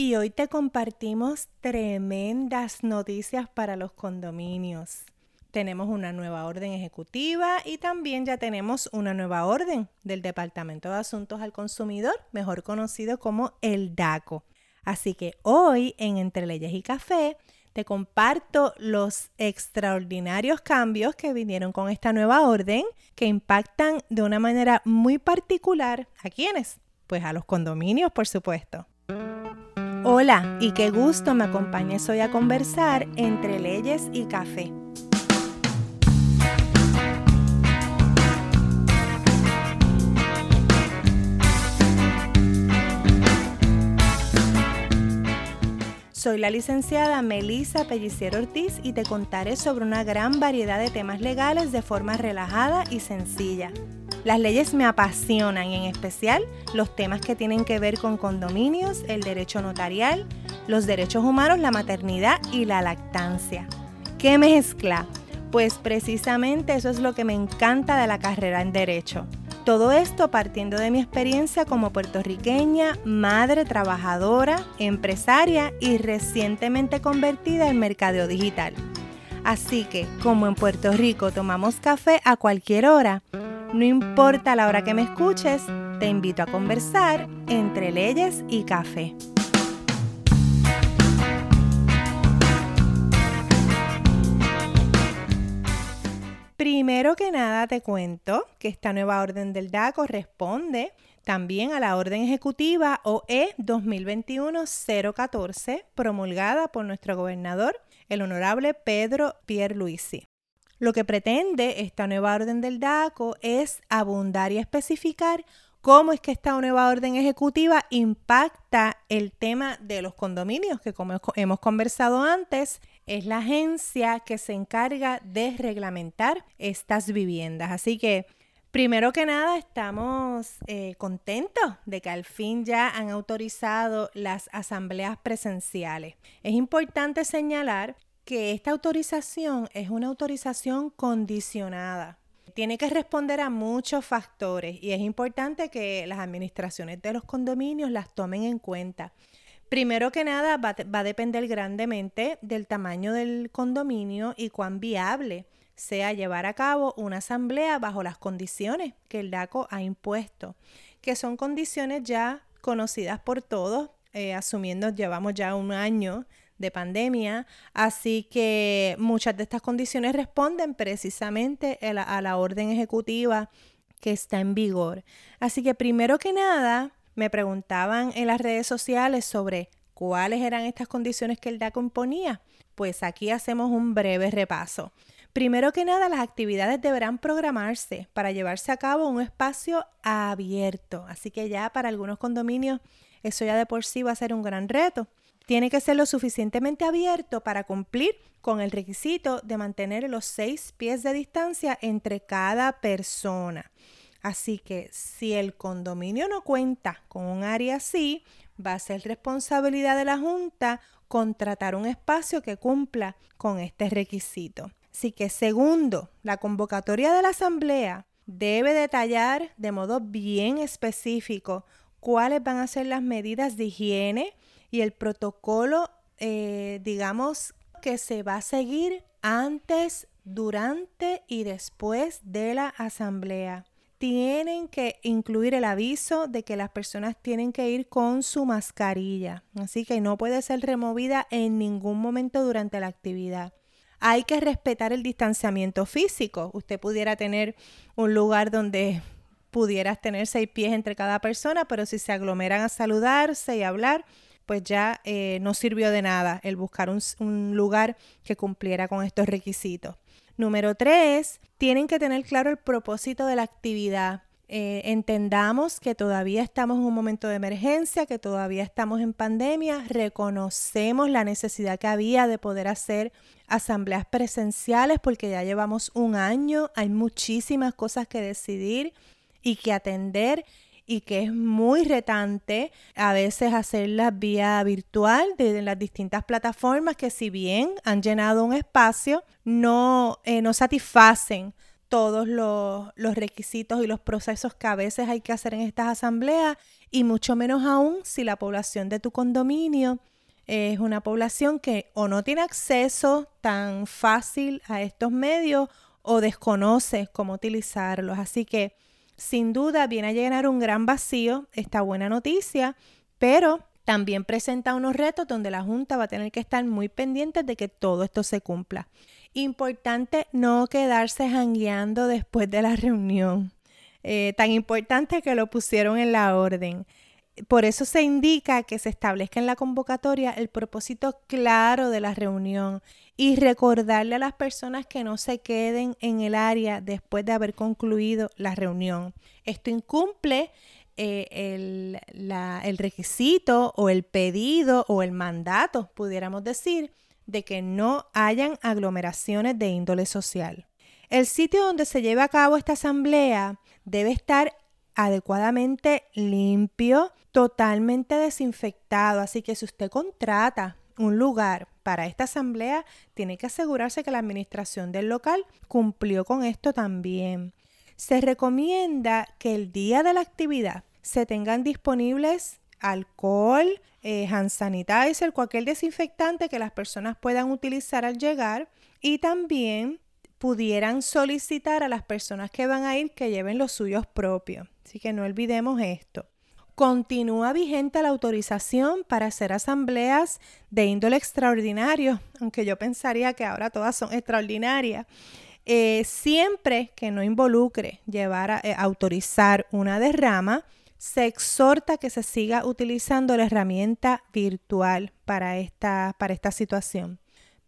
y hoy te compartimos tremendas noticias para los condominios. Tenemos una nueva orden ejecutiva y también ya tenemos una nueva orden del Departamento de Asuntos al Consumidor, mejor conocido como el DACO. Así que hoy en Entre Leyes y Café te comparto los extraordinarios cambios que vinieron con esta nueva orden que impactan de una manera muy particular a quiénes? Pues a los condominios, por supuesto. Hola y qué gusto me acompañes hoy a conversar entre leyes y café. Soy la licenciada Melisa Pellicier Ortiz y te contaré sobre una gran variedad de temas legales de forma relajada y sencilla. Las leyes me apasionan en especial los temas que tienen que ver con condominios, el derecho notarial, los derechos humanos, la maternidad y la lactancia. ¿Qué mezcla? Pues precisamente eso es lo que me encanta de la carrera en derecho. Todo esto partiendo de mi experiencia como puertorriqueña, madre trabajadora, empresaria y recientemente convertida en mercadeo digital. Así que, como en Puerto Rico tomamos café a cualquier hora, no importa la hora que me escuches, te invito a conversar entre leyes y café. Primero que nada te cuento que esta nueva orden del DA corresponde también a la orden ejecutiva OE 2021-014 promulgada por nuestro gobernador, el honorable Pedro Pierluisi. Lo que pretende esta nueva orden del DACO es abundar y especificar cómo es que esta nueva orden ejecutiva impacta el tema de los condominios, que como hemos conversado antes, es la agencia que se encarga de reglamentar estas viviendas. Así que, primero que nada, estamos eh, contentos de que al fin ya han autorizado las asambleas presenciales. Es importante señalar que esta autorización es una autorización condicionada. Tiene que responder a muchos factores y es importante que las administraciones de los condominios las tomen en cuenta. Primero que nada, va, a depender grandemente del tamaño del condominio y cuán viable sea llevar a cabo una asamblea bajo las condiciones que el DACO ha impuesto, que son condiciones ya conocidas por todos, eh, asumiendo llevamos ya un año de pandemia, así que muchas de estas condiciones responden precisamente a la, orden ejecutiva que está en vigor. Así que primero que nada, me preguntaban en las redes sociales sobre cuáles eran estas condiciones que el DACO imponía. Pues aquí hacemos un breve repaso. Primero que nada, las actividades deberán programarse para llevarse a cabo un espacio abierto. Así que ya para algunos condominios eso ya de por sí va a ser un gran reto tiene que ser lo suficientemente abierto para cumplir con el requisito de mantener los seis pies de distancia entre cada persona. Así que si el condominio no cuenta con un área así, va a ser responsabilidad de la Junta contratar un espacio que cumpla con este requisito. Así que segundo, la convocatoria de la Asamblea debe detallar de modo bien específico cuáles van a ser las medidas de higiene, y el protocolo, eh, digamos, que se va a seguir antes, durante y después de la asamblea. Tienen que incluir el aviso de que las personas tienen que ir con su mascarilla, así que no puede ser removida en ningún momento durante la actividad. Hay que respetar el distanciamiento físico. Usted pudiera tener un lugar donde pudieras tener seis pies entre cada persona, pero si se aglomeran a saludarse y hablar, pues ya eh, no sirvió de nada el buscar un, lugar que cumpliera con estos requisitos. Número tres, tienen que tener claro el propósito de la actividad. Eh, entendamos que todavía estamos en un momento de emergencia, que todavía estamos en pandemia, reconocemos la necesidad que había de poder hacer asambleas presenciales porque ya llevamos un año, hay muchísimas cosas que decidir y que atender y que es muy retante a veces hacerlas vía virtual desde las distintas plataformas que si bien han llenado un espacio, no, eh, no satisfacen todos los, los, requisitos y los procesos que a veces hay que hacer en estas asambleas y mucho menos aún si la población de tu condominio es una población que o no tiene acceso tan fácil a estos medios o desconoce cómo utilizarlos. Así que sin duda viene a llenar un gran vacío esta buena noticia, pero también presenta unos retos donde la Junta va a tener que estar muy pendiente de que todo esto se cumpla. Importante no quedarse jangueando después de la reunión. Eh, tan importante que lo pusieron en la orden. Por eso se indica que se establezca en la convocatoria el propósito claro de la reunión y recordarle a las personas que no se queden en el área después de haber concluido la reunión. Esto incumple eh, el, requisito o el pedido o el mandato, pudiéramos decir, de que no hayan aglomeraciones de índole social. El sitio donde se lleve a cabo esta asamblea debe estar adecuadamente limpio, totalmente desinfectado. Así que si usted contrata un lugar para esta asamblea, tiene que asegurarse que la administración del local cumplió con esto también. Se recomienda que el día de la actividad se tengan disponibles alcohol, eh, hand sanitizer, cualquier desinfectante que las personas puedan utilizar al llegar y también pudieran solicitar a las personas que van a ir que lleven los suyos propios. Así que no olvidemos esto. Continúa vigente la autorización para hacer asambleas de índole extraordinario, aunque yo pensaría que ahora todas son extraordinarias. Eh, siempre que no involucre llevar a eh, autorizar una derrama, se exhorta que se siga utilizando la herramienta virtual para esta, para esta situación.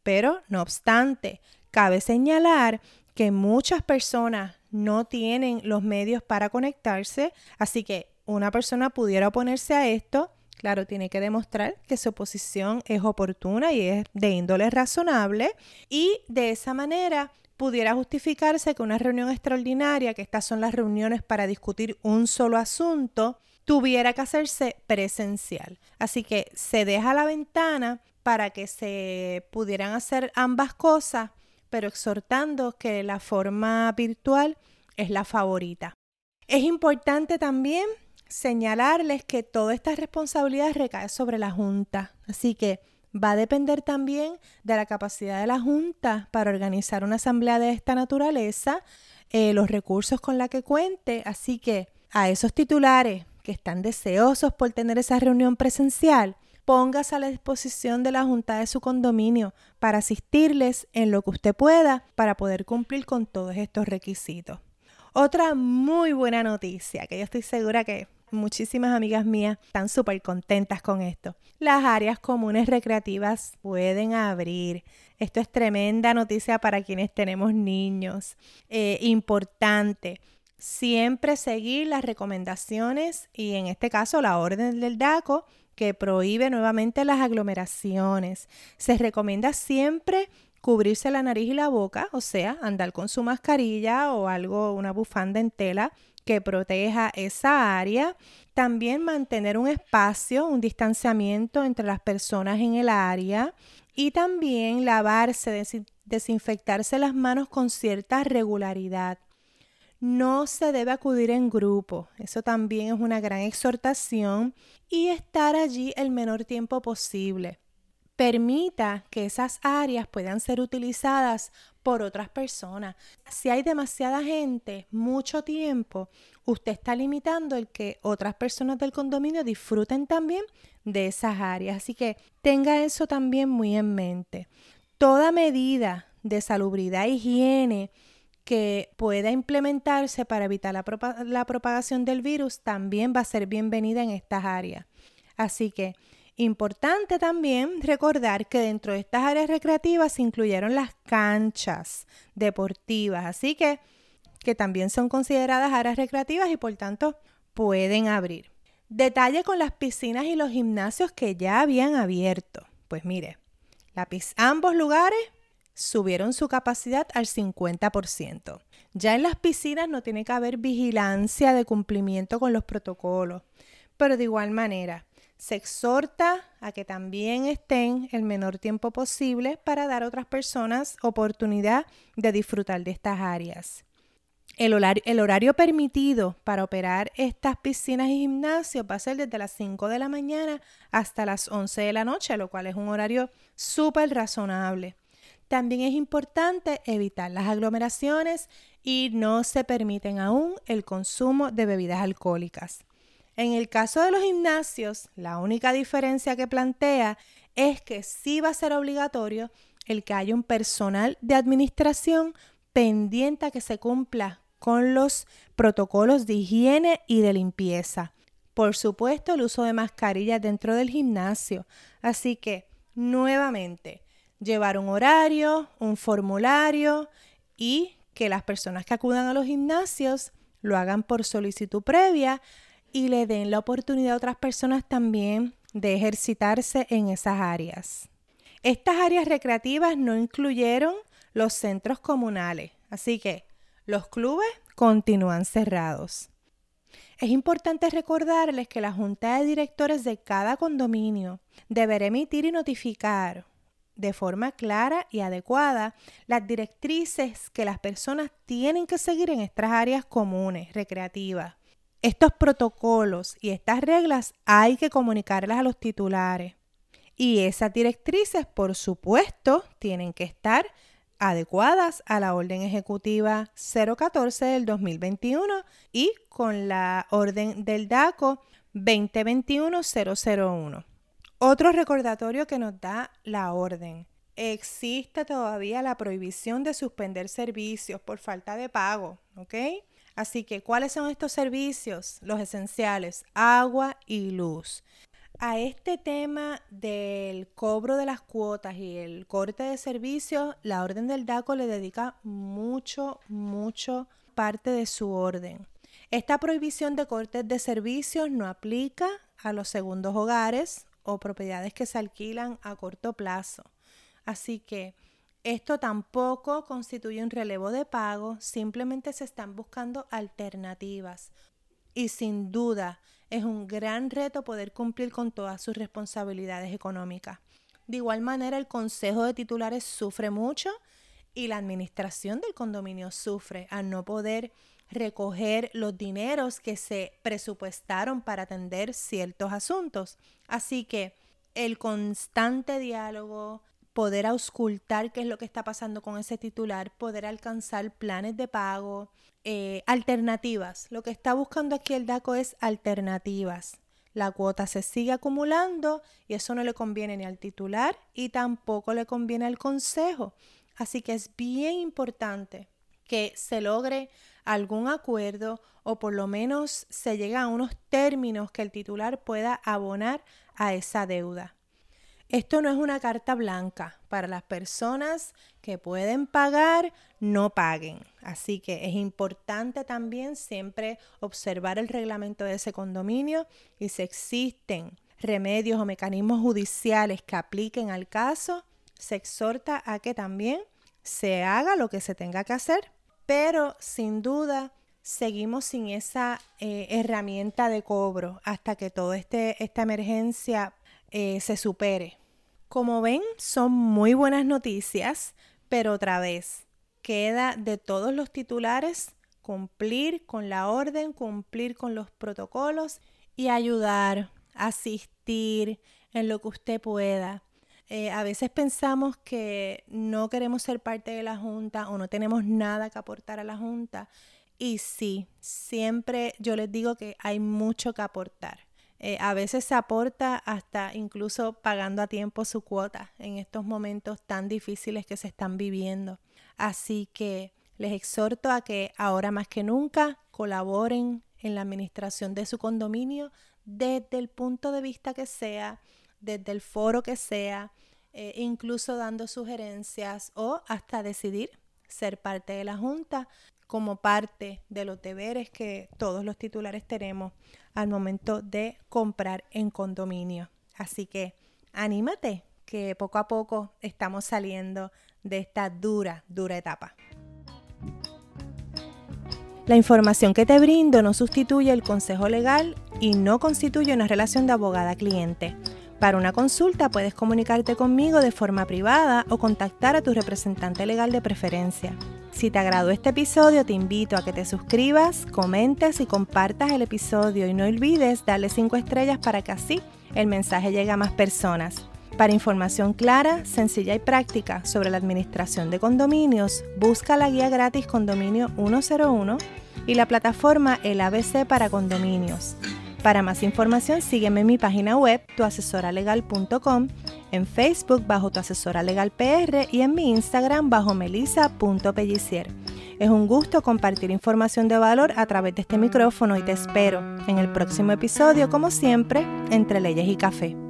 Pero, no obstante, cabe señalar que muchas personas no tienen los medios para conectarse, así que una persona pudiera oponerse a esto, claro, tiene que demostrar que su oposición es oportuna y es de índole razonable y de esa manera pudiera justificarse que una reunión extraordinaria, que estas son las reuniones para discutir un solo asunto, tuviera que hacerse presencial. Así que se deja la ventana para que se pudieran hacer ambas cosas, pero exhortando que la forma virtual es la favorita. Es importante también señalarles que toda esta responsabilidad recae sobre la Junta. Así que Va a depender también de la capacidad de la Junta para organizar una asamblea de esta naturaleza, eh, los recursos con la que cuente. Así que a esos titulares que están deseosos por tener esa reunión presencial, póngase a la disposición de la Junta de su condominio para asistirles en lo que usted pueda para poder cumplir con todos estos requisitos. Otra muy buena noticia que yo estoy segura que muchísimas amigas mías están súper contentas con esto. Las áreas comunes recreativas pueden abrir. Esto es tremenda noticia para quienes tenemos niños. Eh, importante. Siempre seguir las recomendaciones y en este caso la orden del DACO que prohíbe nuevamente las aglomeraciones. Se recomienda siempre cubrirse la nariz y la boca, o sea, andar con su mascarilla o algo, una bufanda en tela que proteja esa área. También mantener un espacio, un distanciamiento entre las personas en el área. Y también lavarse, desinfectarse las manos con cierta regularidad. No se debe acudir en grupo, eso también es una gran exhortación, y estar allí el menor tiempo posible permita que esas áreas puedan ser utilizadas por otras personas. Si hay demasiada gente, mucho tiempo, usted está limitando el que otras personas del condominio disfruten también de esas áreas. Así que tenga eso también muy en mente. Toda medida de salubridad higiene que pueda implementarse para evitar la, propagación del virus también va a ser bienvenida en estas áreas. Así que Importante también recordar que dentro de estas áreas recreativas se incluyeron las canchas deportivas, así que, que también son consideradas áreas recreativas y por tanto pueden abrir. Detalle con las piscinas y los gimnasios que ya habían abierto. Pues mire, ambos lugares subieron su capacidad al 50%. Ya en las piscinas no tiene que haber vigilancia de cumplimiento con los protocolos, pero de igual manera, se exhorta a que también estén el menor tiempo posible para dar a otras personas oportunidad de disfrutar de estas áreas. El horario, permitido para operar estas piscinas y gimnasios va a ser desde las 5 de la mañana hasta las 11 de la noche, lo cual es un horario súper razonable. También es importante evitar las aglomeraciones y no se permiten aún el consumo de bebidas alcohólicas. En el caso de los gimnasios, la única diferencia que plantea es que sí va a ser obligatorio el que haya un personal de administración pendiente a que se cumpla con los protocolos de higiene y de limpieza. Por supuesto, el uso de mascarillas dentro del gimnasio. Así que, nuevamente, llevar un horario, un formulario y que las personas que acudan a los gimnasios lo hagan por solicitud previa y le den la oportunidad a otras personas también de ejercitarse en esas áreas. Estas áreas recreativas no incluyeron los centros comunales, así que los clubes continúan cerrados. Es importante recordarles que la Junta de Directores de cada condominio deberá emitir y notificar de forma clara y adecuada las directrices que las personas tienen que seguir en estas áreas comunes, recreativas. Estos protocolos y estas reglas hay que comunicarlas a los titulares. Y esas directrices, por supuesto, tienen que estar adecuadas a la orden ejecutiva 014 del 2021 y con la orden del DACO 2021-001. Otro recordatorio que nos da la orden. Existe todavía la prohibición de suspender servicios por falta de pago, ¿ok? Así que, ¿cuáles son estos servicios? Los esenciales, agua y luz. A este tema del cobro de las cuotas y el corte de servicios, la orden del DACO le dedica mucho, mucho parte de su orden. Esta prohibición de cortes de servicios no aplica a los segundos hogares o propiedades que se alquilan a corto plazo. Así que esto tampoco constituye un relevo de pago, simplemente se están buscando alternativas. Y sin duda, es un gran reto poder cumplir con todas sus responsabilidades económicas. De igual manera, el Consejo de Titulares sufre mucho y la administración del condominio sufre al no poder recoger los dineros que se presupuestaron para atender ciertos asuntos. Así que el constante diálogo, poder auscultar qué es lo que está pasando con ese titular, poder alcanzar planes de pago, eh, alternativas. Lo que está buscando aquí el DACO es alternativas. La cuota se sigue acumulando y eso no le conviene ni al titular y tampoco le conviene al consejo. Así que es bien importante que se logre algún acuerdo o por lo menos se llegue a unos términos que el titular pueda abonar a esa deuda. Esto no es una carta blanca. Para las personas que pueden pagar, no paguen. Así que es importante también siempre observar el reglamento de ese condominio y si existen remedios o mecanismos judiciales que apliquen al caso, se exhorta a que también se haga lo que se tenga que hacer, pero sin duda seguimos sin esa eh, herramienta de cobro hasta que toda este, esta emergencia eh, se supere. Como ven, son muy buenas noticias, pero otra vez, queda de todos los titulares cumplir con la orden, cumplir con los protocolos y ayudar, asistir en lo que usted pueda. Eh, a veces pensamos que no queremos ser parte de la Junta o no tenemos nada que aportar a la Junta. Y sí, siempre yo les digo que hay mucho que aportar. Eh, a veces se aporta hasta incluso pagando a tiempo su cuota en estos momentos tan difíciles que se están viviendo. Así que les exhorto a que ahora más que nunca colaboren en la administración de su condominio desde el punto de vista que sea, desde el foro que sea, eh, incluso dando sugerencias o hasta decidir ser parte de la Junta como parte de los deberes que todos los titulares tenemos al momento de comprar en condominio. Así que anímate, que poco a poco estamos saliendo de esta dura, dura etapa. La información que te brindo no sustituye el consejo legal y no constituye una relación de abogada-cliente. Para una consulta puedes comunicarte conmigo de forma privada o contactar a tu representante legal de preferencia. Si te agradó este episodio, te invito a que te suscribas, comentes y compartas el episodio y no olvides darle 5 estrellas para que así el mensaje llegue a más personas. Para información clara, sencilla y práctica sobre la administración de condominios, busca la guía gratis Condominio 101 y la plataforma El ABC para condominios. Para más información, sígueme en mi página web, tuasesoralegal.com, en Facebook bajo Tu Asesora Legal PR y en mi Instagram bajo melisa.pellicier. Es un gusto compartir información de valor a través de este micrófono y te espero en el próximo episodio, como siempre, entre leyes y café.